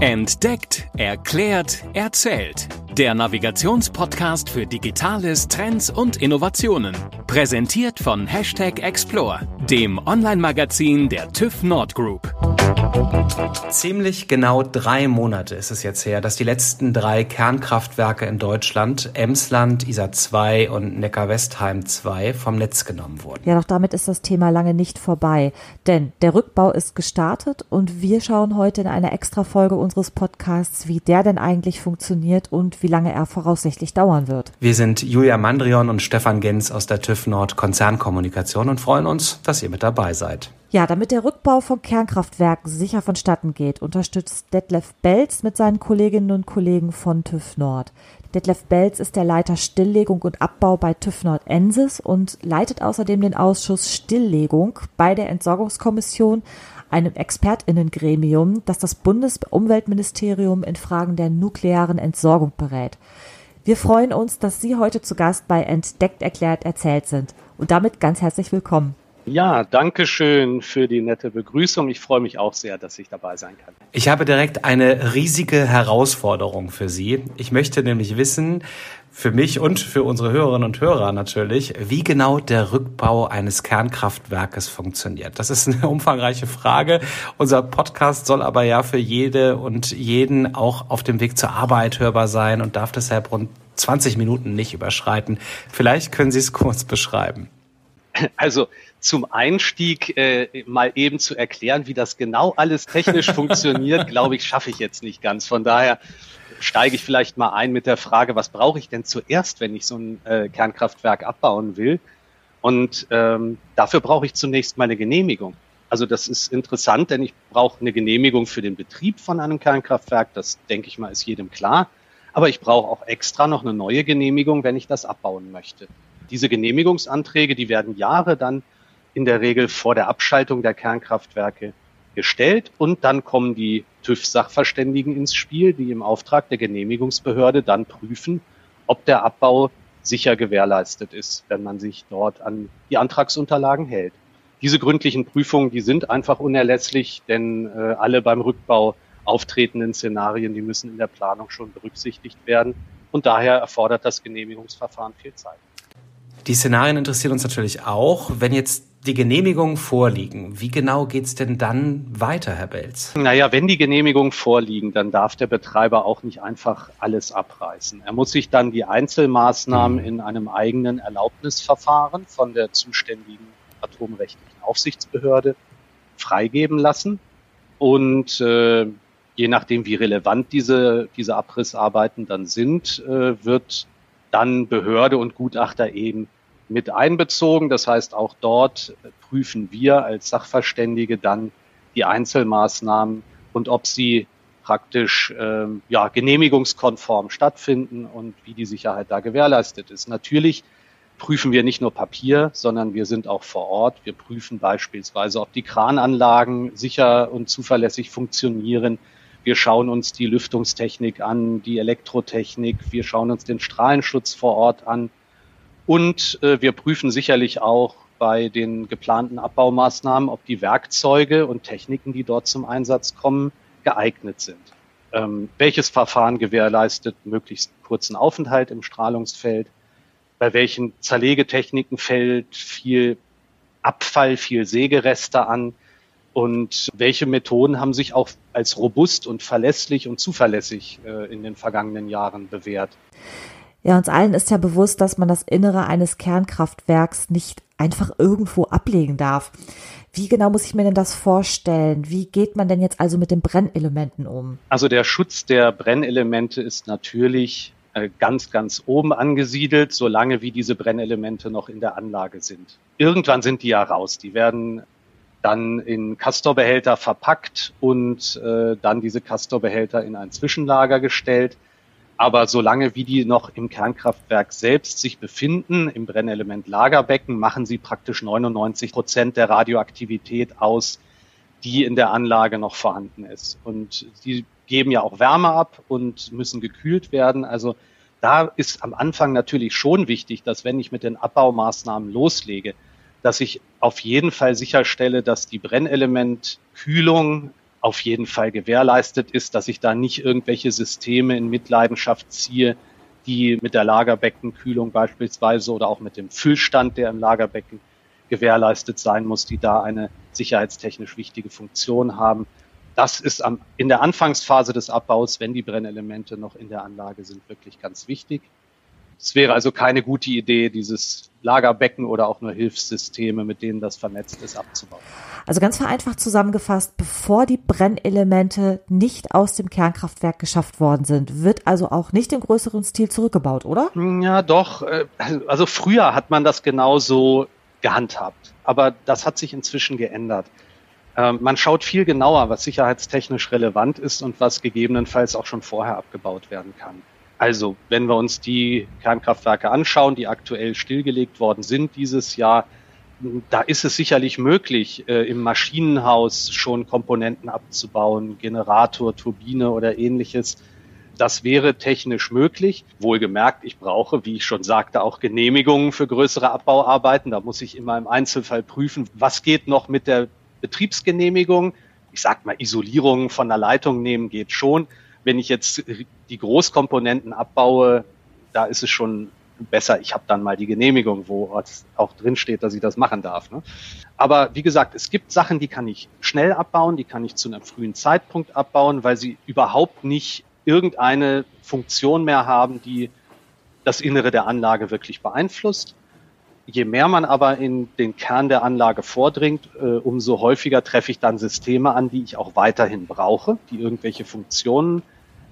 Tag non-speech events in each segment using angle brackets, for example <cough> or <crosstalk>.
Entdeckt, erklärt, erzählt. Der Navigationspodcast für Digitales, Trends und Innovationen. Präsentiert von Hashtag Explore, dem Online-Magazin der TÜV Nord Group. Ziemlich genau drei Monate ist es jetzt her, dass die letzten drei Kernkraftwerke in Deutschland, Emsland, Isar 2 und Neckar-Westheim 2, vom Netz genommen wurden. Ja, doch damit ist das Thema lange nicht vorbei. Denn der Rückbau ist gestartet und wir schauen heute in einer Extra-Folge unseres Podcasts, wie der denn eigentlich funktioniert und wie lange er voraussichtlich dauern wird. Wir sind Julia Mandrion und Stefan Gens aus der TÜV Nord Konzernkommunikation und freuen uns, dass ihr mit dabei seid. Ja, damit der Rückbau von Kernkraftwerken sicher vonstatten geht, unterstützt Detlef Belz mit seinen Kolleginnen und Kollegen von TÜV Nord. Detlef Belz ist der Leiter Stilllegung und Abbau bei TÜV Nord Ensis und leitet außerdem den Ausschuss Stilllegung bei der Entsorgungskommission, einem Expertinnengremium, das das Bundesumweltministerium in Fragen der nuklearen Entsorgung berät. Wir freuen uns, dass Sie heute zu Gast bei Entdeckt erklärt erzählt sind und damit ganz herzlich willkommen. Ja, danke schön für die nette Begrüßung. Ich freue mich auch sehr, dass ich dabei sein kann. Ich habe direkt eine riesige Herausforderung für Sie. Ich möchte nämlich wissen, für mich und für unsere Hörerinnen und Hörer natürlich, wie genau der Rückbau eines Kernkraftwerkes funktioniert. Das ist eine <laughs> umfangreiche Frage. Unser Podcast soll aber ja für jede und jeden auch auf dem Weg zur Arbeit hörbar sein und darf deshalb rund 20 Minuten nicht überschreiten. Vielleicht können Sie es kurz beschreiben. Also zum Einstieg äh, mal eben zu erklären, wie das genau alles technisch funktioniert, <laughs> glaube ich, schaffe ich jetzt nicht ganz. Von daher steige ich vielleicht mal ein mit der Frage, was brauche ich denn zuerst, wenn ich so ein äh, Kernkraftwerk abbauen will? Und ähm, dafür brauche ich zunächst mal eine Genehmigung. Also das ist interessant, denn ich brauche eine Genehmigung für den Betrieb von einem Kernkraftwerk. Das denke ich mal ist jedem klar. Aber ich brauche auch extra noch eine neue Genehmigung, wenn ich das abbauen möchte. Diese Genehmigungsanträge, die werden Jahre dann in der Regel vor der Abschaltung der Kernkraftwerke gestellt und dann kommen die TÜV-Sachverständigen ins Spiel, die im Auftrag der Genehmigungsbehörde dann prüfen, ob der Abbau sicher gewährleistet ist, wenn man sich dort an die Antragsunterlagen hält. Diese gründlichen Prüfungen, die sind einfach unerlässlich, denn äh, alle beim Rückbau auftretenden Szenarien, die müssen in der Planung schon berücksichtigt werden. Und daher erfordert das Genehmigungsverfahren viel Zeit. Die Szenarien interessieren uns natürlich auch. Wenn jetzt die Genehmigungen vorliegen, wie genau geht's denn dann weiter, Herr Belz? Naja, wenn die Genehmigungen vorliegen, dann darf der Betreiber auch nicht einfach alles abreißen. Er muss sich dann die Einzelmaßnahmen mhm. in einem eigenen Erlaubnisverfahren von der zuständigen atomrechtlichen Aufsichtsbehörde freigeben lassen. Und äh, je nachdem, wie relevant diese, diese Abrissarbeiten dann sind, äh, wird dann Behörde und Gutachter eben mit einbezogen. Das heißt, auch dort prüfen wir als Sachverständige dann die Einzelmaßnahmen und ob sie praktisch ähm, ja, genehmigungskonform stattfinden und wie die Sicherheit da gewährleistet ist. Natürlich prüfen wir nicht nur Papier, sondern wir sind auch vor Ort. Wir prüfen beispielsweise, ob die Krananlagen sicher und zuverlässig funktionieren. Wir schauen uns die Lüftungstechnik an, die Elektrotechnik. Wir schauen uns den Strahlenschutz vor Ort an. Und äh, wir prüfen sicherlich auch bei den geplanten Abbaumaßnahmen, ob die Werkzeuge und Techniken, die dort zum Einsatz kommen, geeignet sind. Ähm, welches Verfahren gewährleistet möglichst kurzen Aufenthalt im Strahlungsfeld? Bei welchen Zerlegetechniken fällt viel Abfall, viel Sägereste an? Und welche Methoden haben sich auch als robust und verlässlich und zuverlässig äh, in den vergangenen Jahren bewährt? Ja, uns allen ist ja bewusst, dass man das Innere eines Kernkraftwerks nicht einfach irgendwo ablegen darf. Wie genau muss ich mir denn das vorstellen? Wie geht man denn jetzt also mit den Brennelementen um? Also der Schutz der Brennelemente ist natürlich äh, ganz, ganz oben angesiedelt, solange wie diese Brennelemente noch in der Anlage sind. Irgendwann sind die ja raus. Die werden dann in Castorbehälter verpackt und äh, dann diese Castorbehälter in ein Zwischenlager gestellt. Aber solange wie die noch im Kernkraftwerk selbst sich befinden, im Brennelement Lagerbecken, machen sie praktisch 99 Prozent der Radioaktivität aus, die in der Anlage noch vorhanden ist. Und die geben ja auch Wärme ab und müssen gekühlt werden. Also da ist am Anfang natürlich schon wichtig, dass wenn ich mit den Abbaumaßnahmen loslege, dass ich auf jeden Fall sicherstelle, dass die Brennelementkühlung auf jeden Fall gewährleistet ist, dass ich da nicht irgendwelche Systeme in Mitleidenschaft ziehe, die mit der Lagerbeckenkühlung beispielsweise oder auch mit dem Füllstand, der im Lagerbecken gewährleistet sein muss, die da eine sicherheitstechnisch wichtige Funktion haben. Das ist am, in der Anfangsphase des Abbaus, wenn die Brennelemente noch in der Anlage sind, wirklich ganz wichtig. Es wäre also keine gute Idee, dieses Lagerbecken oder auch nur Hilfssysteme, mit denen das vernetzt ist, abzubauen. Also ganz vereinfacht zusammengefasst, bevor die Brennelemente nicht aus dem Kernkraftwerk geschafft worden sind, wird also auch nicht im größeren Stil zurückgebaut, oder? Ja, doch. Äh, also früher hat man das genauso gehandhabt. Aber das hat sich inzwischen geändert. Ähm, man schaut viel genauer, was sicherheitstechnisch relevant ist und was gegebenenfalls auch schon vorher abgebaut werden kann. Also, wenn wir uns die Kernkraftwerke anschauen, die aktuell stillgelegt worden sind dieses Jahr, da ist es sicherlich möglich, äh, im Maschinenhaus schon Komponenten abzubauen, Generator, Turbine oder ähnliches. Das wäre technisch möglich. Wohlgemerkt, ich brauche, wie ich schon sagte, auch Genehmigungen für größere Abbauarbeiten. Da muss ich immer im Einzelfall prüfen, was geht noch mit der Betriebsgenehmigung. Ich sag mal, Isolierung von der Leitung nehmen geht schon. Wenn ich jetzt die Großkomponenten abbaue, da ist es schon besser, ich habe dann mal die Genehmigung, wo auch drin steht, dass ich das machen darf. Ne? Aber wie gesagt, es gibt Sachen, die kann ich schnell abbauen, die kann ich zu einem frühen Zeitpunkt abbauen, weil sie überhaupt nicht irgendeine Funktion mehr haben, die das Innere der Anlage wirklich beeinflusst. Je mehr man aber in den Kern der Anlage vordringt, äh, umso häufiger treffe ich dann Systeme an, die ich auch weiterhin brauche, die irgendwelche Funktionen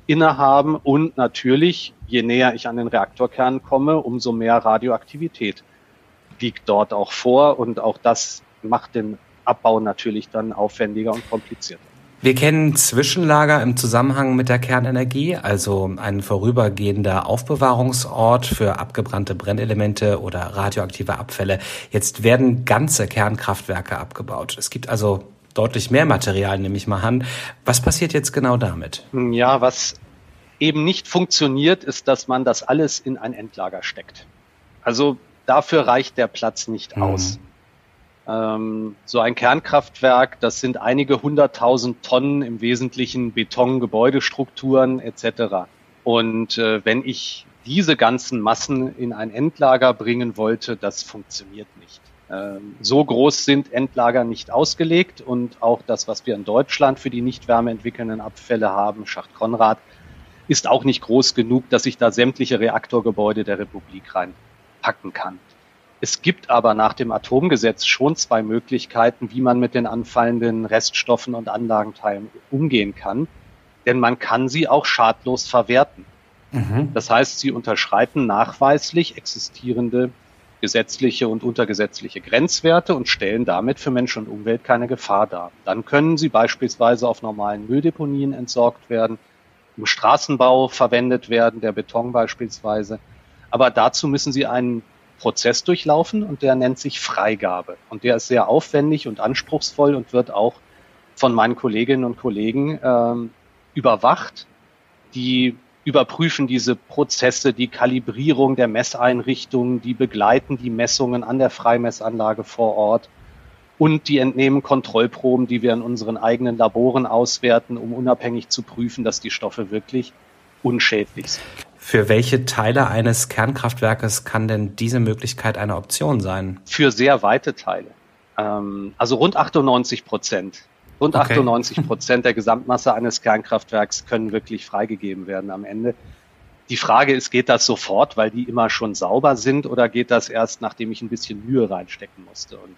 innehaben und natürlich, je näher ich an den Reaktorkern komme, umso mehr Radioaktivität liegt dort auch vor und auch das macht den Abbau natürlich dann aufwendiger und komplizierter. Wir kennen Zwischenlager im Zusammenhang mit der Kernenergie, also ein vorübergehender Aufbewahrungsort für abgebrannte Brennelemente oder radioaktive Abfälle. Jetzt werden ganze Kernkraftwerke abgebaut. Es gibt also deutlich mehr Material, nehme ich mal an. Was passiert jetzt genau damit? Ja, was eben nicht funktioniert, ist, dass man das alles in ein Endlager steckt. Also dafür reicht der Platz nicht mhm. aus. Ähm, so ein Kernkraftwerk, das sind einige hunderttausend Tonnen im Wesentlichen Beton, Gebäudestrukturen etc. Und äh, wenn ich diese ganzen Massen in ein Endlager bringen wollte, das funktioniert nicht. Ähm, so groß sind Endlager nicht ausgelegt und auch das, was wir in Deutschland für die nicht wärmeentwickelnden Abfälle haben, Schacht Konrad, ist auch nicht groß genug, dass ich da sämtliche Reaktorgebäude der Republik reinpacken kann. Es gibt aber nach dem Atomgesetz schon zwei Möglichkeiten, wie man mit den anfallenden Reststoffen und Anlagenteilen umgehen kann. Denn man kann sie auch schadlos verwerten. Mhm. Das heißt, sie unterschreiten nachweislich existierende gesetzliche und untergesetzliche Grenzwerte und stellen damit für Mensch und Umwelt keine Gefahr dar. Dann können sie beispielsweise auf normalen Mülldeponien entsorgt werden, im Straßenbau verwendet werden, der Beton beispielsweise. Aber dazu müssen sie einen Prozess durchlaufen und der nennt sich Freigabe. Und der ist sehr aufwendig und anspruchsvoll und wird auch von meinen Kolleginnen und Kollegen ähm, überwacht. Die überprüfen diese Prozesse, die Kalibrierung der Messeinrichtungen, die begleiten die Messungen an der Freimessanlage vor Ort und die entnehmen Kontrollproben, die wir in unseren eigenen Laboren auswerten, um unabhängig zu prüfen, dass die Stoffe wirklich unschädlich sind. Für welche Teile eines Kernkraftwerkes kann denn diese Möglichkeit eine Option sein? Für sehr weite Teile. Ähm, also rund 98 Prozent. Rund okay. 98 Prozent der Gesamtmasse eines Kernkraftwerks können wirklich freigegeben werden am Ende. Die Frage ist, geht das sofort, weil die immer schon sauber sind, oder geht das erst, nachdem ich ein bisschen Mühe reinstecken musste? Und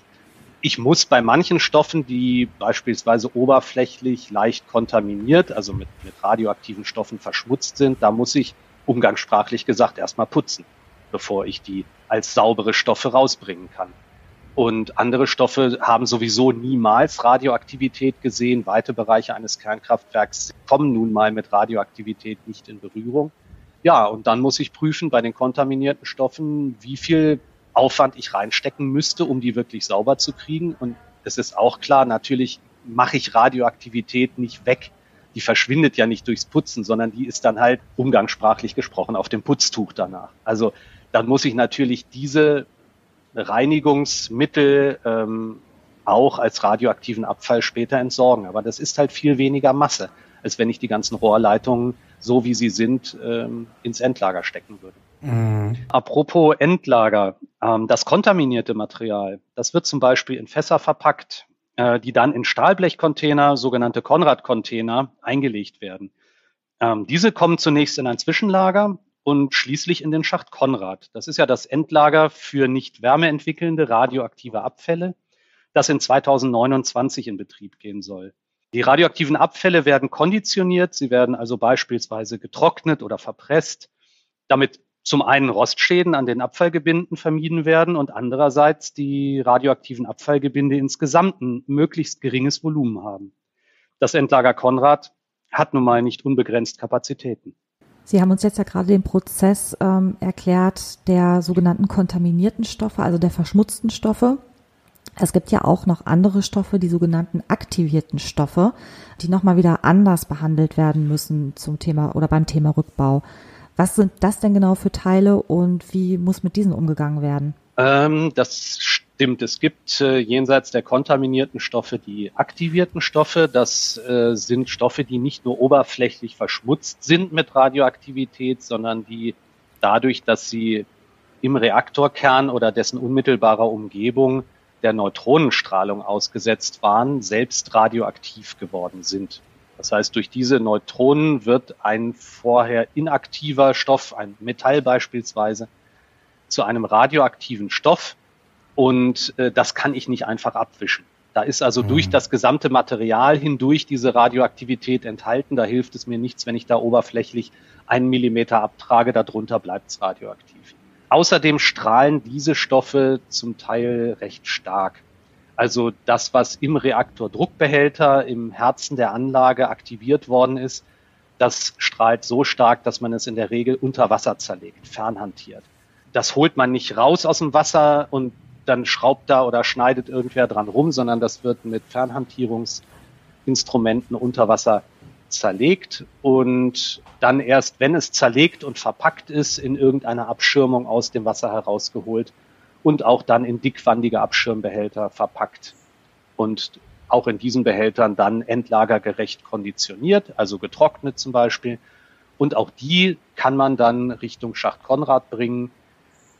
ich muss bei manchen Stoffen, die beispielsweise oberflächlich leicht kontaminiert, also mit, mit radioaktiven Stoffen verschmutzt sind, da muss ich umgangssprachlich gesagt erstmal putzen, bevor ich die als saubere Stoffe rausbringen kann. Und andere Stoffe haben sowieso niemals Radioaktivität gesehen. Weite Bereiche eines Kernkraftwerks kommen nun mal mit Radioaktivität nicht in Berührung. Ja, und dann muss ich prüfen bei den kontaminierten Stoffen, wie viel Aufwand ich reinstecken müsste, um die wirklich sauber zu kriegen. Und es ist auch klar, natürlich mache ich Radioaktivität nicht weg die verschwindet ja nicht durchs Putzen, sondern die ist dann halt umgangssprachlich gesprochen auf dem Putztuch danach. Also dann muss ich natürlich diese Reinigungsmittel ähm, auch als radioaktiven Abfall später entsorgen. Aber das ist halt viel weniger Masse, als wenn ich die ganzen Rohrleitungen, so wie sie sind, ähm, ins Endlager stecken würde. Mhm. Apropos Endlager, ähm, das kontaminierte Material, das wird zum Beispiel in Fässer verpackt, äh, die dann in Stahlblechcontainer, sogenannte Konrad-Container, eingelegt werden. Ähm, diese kommen zunächst in ein Zwischenlager und schließlich in den Schacht Konrad. Das ist ja das Endlager für nicht wärmeentwickelnde radioaktive Abfälle, das in 2029 in Betrieb gehen soll. Die radioaktiven Abfälle werden konditioniert, sie werden also beispielsweise getrocknet oder verpresst, damit zum einen Rostschäden an den Abfallgebinden vermieden werden und andererseits die radioaktiven Abfallgebinde insgesamt ein möglichst geringes Volumen haben. Das Endlager Konrad hat nun mal nicht unbegrenzt Kapazitäten. Sie haben uns jetzt ja gerade den Prozess ähm, erklärt der sogenannten kontaminierten Stoffe, also der verschmutzten Stoffe. Es gibt ja auch noch andere Stoffe, die sogenannten aktivierten Stoffe, die nochmal wieder anders behandelt werden müssen zum Thema oder beim Thema Rückbau. Was sind das denn genau für Teile und wie muss mit diesen umgegangen werden? Ähm, das stimmt. Es gibt äh, jenseits der kontaminierten Stoffe die aktivierten Stoffe. Das äh, sind Stoffe, die nicht nur oberflächlich verschmutzt sind mit Radioaktivität, sondern die dadurch, dass sie im Reaktorkern oder dessen unmittelbarer Umgebung der Neutronenstrahlung ausgesetzt waren, selbst radioaktiv geworden sind. Das heißt, durch diese Neutronen wird ein vorher inaktiver Stoff, ein Metall beispielsweise, zu einem radioaktiven Stoff und äh, das kann ich nicht einfach abwischen. Da ist also mhm. durch das gesamte Material hindurch diese Radioaktivität enthalten. Da hilft es mir nichts, wenn ich da oberflächlich einen Millimeter abtrage, darunter bleibt es radioaktiv. Außerdem strahlen diese Stoffe zum Teil recht stark. Also das, was im Reaktordruckbehälter im Herzen der Anlage aktiviert worden ist, das strahlt so stark, dass man es in der Regel unter Wasser zerlegt, fernhantiert. Das holt man nicht raus aus dem Wasser und dann schraubt da oder schneidet irgendwer dran rum, sondern das wird mit Fernhantierungsinstrumenten unter Wasser zerlegt und dann erst, wenn es zerlegt und verpackt ist, in irgendeine Abschirmung aus dem Wasser herausgeholt und auch dann in dickwandige Abschirmbehälter verpackt und auch in diesen Behältern dann endlagergerecht konditioniert, also getrocknet zum Beispiel. Und auch die kann man dann Richtung Schacht Konrad bringen.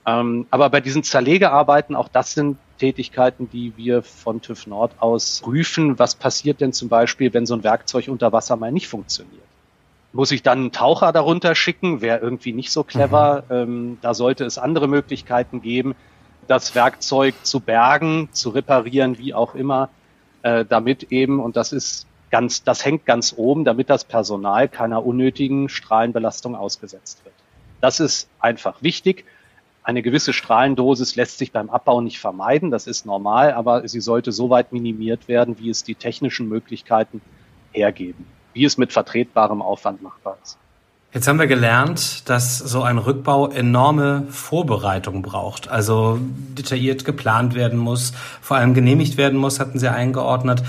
Ähm, aber bei diesen Zerlegearbeiten, auch das sind Tätigkeiten, die wir von TÜV Nord aus prüfen. Was passiert denn zum Beispiel, wenn so ein Werkzeug unter Wasser mal nicht funktioniert? Muss ich dann einen Taucher darunter schicken? Wäre irgendwie nicht so clever. Mhm. Ähm, da sollte es andere Möglichkeiten geben das Werkzeug zu bergen, zu reparieren, wie auch immer, äh, damit eben, und das ist ganz, das hängt ganz oben, damit das Personal keiner unnötigen Strahlenbelastung ausgesetzt wird. Das ist einfach wichtig. Eine gewisse Strahlendosis lässt sich beim Abbau nicht vermeiden, das ist normal, aber sie sollte so weit minimiert werden, wie es die technischen Möglichkeiten hergeben, wie es mit vertretbarem Aufwand machbar ist. Jetzt haben wir gelernt, dass so ein Rückbau enorme Vorbereitung braucht, also detailliert geplant werden muss, vor allem genehmigt werden muss, hatten Sie eingeordnet.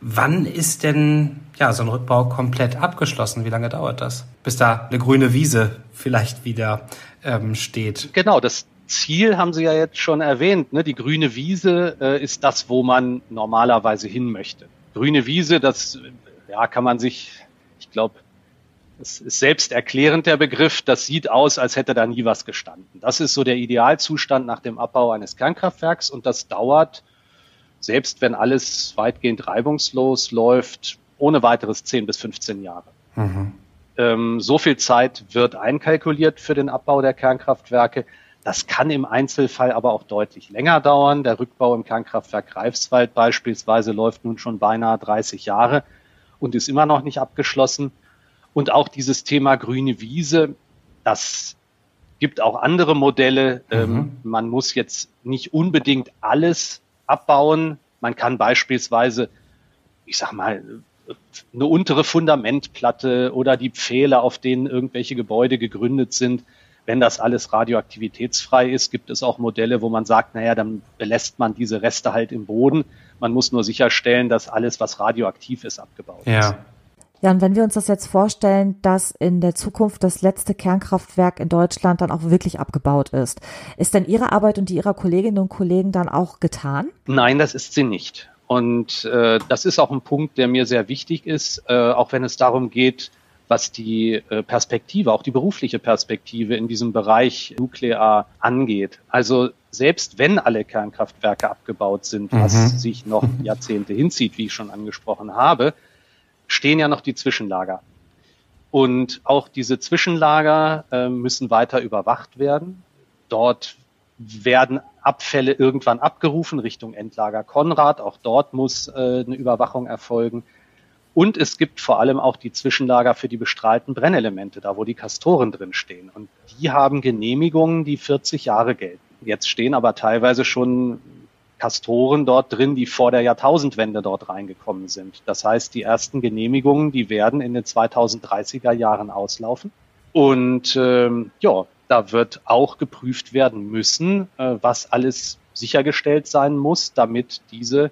Wann ist denn ja so ein Rückbau komplett abgeschlossen? Wie lange dauert das, bis da eine grüne Wiese vielleicht wieder ähm, steht? Genau, das Ziel haben Sie ja jetzt schon erwähnt. Ne? Die grüne Wiese äh, ist das, wo man normalerweise hin möchte. Grüne Wiese, das ja, kann man sich, ich glaube, das ist selbsterklärend der Begriff. Das sieht aus, als hätte da nie was gestanden. Das ist so der Idealzustand nach dem Abbau eines Kernkraftwerks und das dauert, selbst wenn alles weitgehend reibungslos läuft, ohne weiteres 10 bis 15 Jahre. Mhm. Ähm, so viel Zeit wird einkalkuliert für den Abbau der Kernkraftwerke. Das kann im Einzelfall aber auch deutlich länger dauern. Der Rückbau im Kernkraftwerk Greifswald beispielsweise läuft nun schon beinahe 30 Jahre und ist immer noch nicht abgeschlossen. Und auch dieses Thema grüne Wiese, das gibt auch andere Modelle. Mhm. Ähm, man muss jetzt nicht unbedingt alles abbauen. Man kann beispielsweise, ich sag mal, eine untere Fundamentplatte oder die Pfähle, auf denen irgendwelche Gebäude gegründet sind, wenn das alles radioaktivitätsfrei ist, gibt es auch Modelle, wo man sagt, naja, dann belässt man diese Reste halt im Boden. Man muss nur sicherstellen, dass alles, was radioaktiv ist, abgebaut ja. ist. Ja, und wenn wir uns das jetzt vorstellen, dass in der Zukunft das letzte Kernkraftwerk in Deutschland dann auch wirklich abgebaut ist, ist denn Ihre Arbeit und die Ihrer Kolleginnen und Kollegen dann auch getan? Nein, das ist sie nicht. Und äh, das ist auch ein Punkt, der mir sehr wichtig ist, äh, auch wenn es darum geht, was die äh, Perspektive, auch die berufliche Perspektive in diesem Bereich Nuklear angeht. Also selbst wenn alle Kernkraftwerke abgebaut sind, was mhm. sich noch <laughs> Jahrzehnte hinzieht, wie ich schon angesprochen habe, stehen ja noch die Zwischenlager. Und auch diese Zwischenlager äh, müssen weiter überwacht werden. Dort werden Abfälle irgendwann abgerufen Richtung Endlager Konrad. Auch dort muss äh, eine Überwachung erfolgen. Und es gibt vor allem auch die Zwischenlager für die bestrahlten Brennelemente, da wo die Kastoren drin stehen. Und die haben Genehmigungen, die 40 Jahre gelten. Jetzt stehen aber teilweise schon Kastoren dort drin, die vor der Jahrtausendwende dort reingekommen sind. Das heißt, die ersten Genehmigungen, die werden in den 2030er Jahren auslaufen. Und ähm, ja, da wird auch geprüft werden müssen, äh, was alles sichergestellt sein muss, damit diese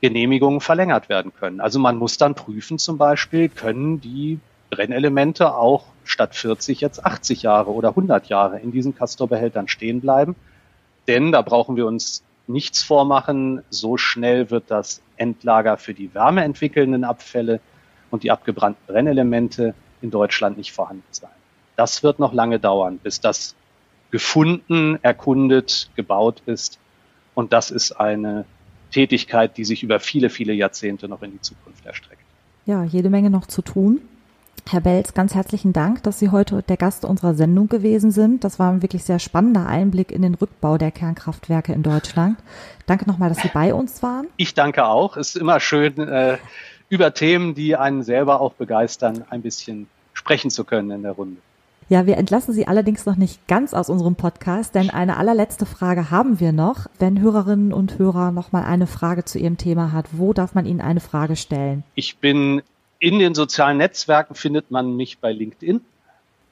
Genehmigungen verlängert werden können. Also man muss dann prüfen zum Beispiel, können die Brennelemente auch statt 40 jetzt 80 Jahre oder 100 Jahre in diesen Castorbehältern stehen bleiben. Denn da brauchen wir uns nichts vormachen, so schnell wird das Endlager für die wärmeentwickelnden Abfälle und die abgebrannten Brennelemente in Deutschland nicht vorhanden sein. Das wird noch lange dauern, bis das gefunden, erkundet, gebaut ist. Und das ist eine Tätigkeit, die sich über viele, viele Jahrzehnte noch in die Zukunft erstreckt. Ja, jede Menge noch zu tun. Herr Belz, ganz herzlichen Dank, dass Sie heute der Gast unserer Sendung gewesen sind. Das war ein wirklich sehr spannender Einblick in den Rückbau der Kernkraftwerke in Deutschland. Danke nochmal, dass Sie bei uns waren. Ich danke auch. Es ist immer schön, äh, über Themen, die einen selber auch begeistern, ein bisschen sprechen zu können in der Runde. Ja, wir entlassen Sie allerdings noch nicht ganz aus unserem Podcast, denn eine allerletzte Frage haben wir noch. Wenn Hörerinnen und Hörer noch mal eine Frage zu Ihrem Thema hat, wo darf man Ihnen eine Frage stellen? Ich bin in den sozialen Netzwerken findet man mich bei LinkedIn.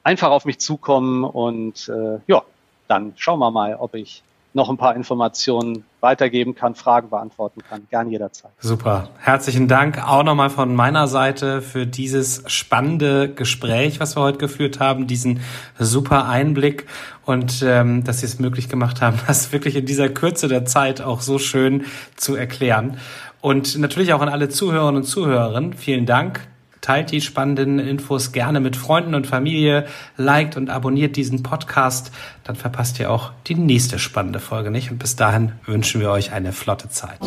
Einfach auf mich zukommen und äh, ja, dann schauen wir mal, ob ich noch ein paar Informationen weitergeben kann, Fragen beantworten kann, gern jederzeit. Super. Herzlichen Dank auch nochmal von meiner Seite für dieses spannende Gespräch, was wir heute geführt haben, diesen super Einblick und ähm, dass Sie es möglich gemacht haben, <laughs> das wirklich in dieser Kürze der Zeit auch so schön zu erklären. Und natürlich auch an alle Zuhörerinnen und Zuhörerinnen. Vielen Dank. Teilt die spannenden Infos gerne mit Freunden und Familie, liked und abonniert diesen Podcast, dann verpasst ihr auch die nächste spannende Folge nicht. Und bis dahin wünschen wir euch eine flotte Zeit.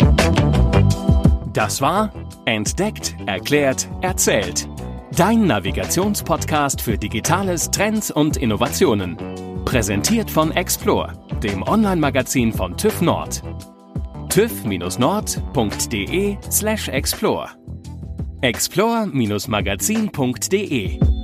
Das war Entdeckt, Erklärt, Erzählt. Dein Navigationspodcast für Digitales, Trends und Innovationen. Präsentiert von Explore, dem Online-Magazin von TÜV Nord tüv-nord.de slash explore explore-magazin.de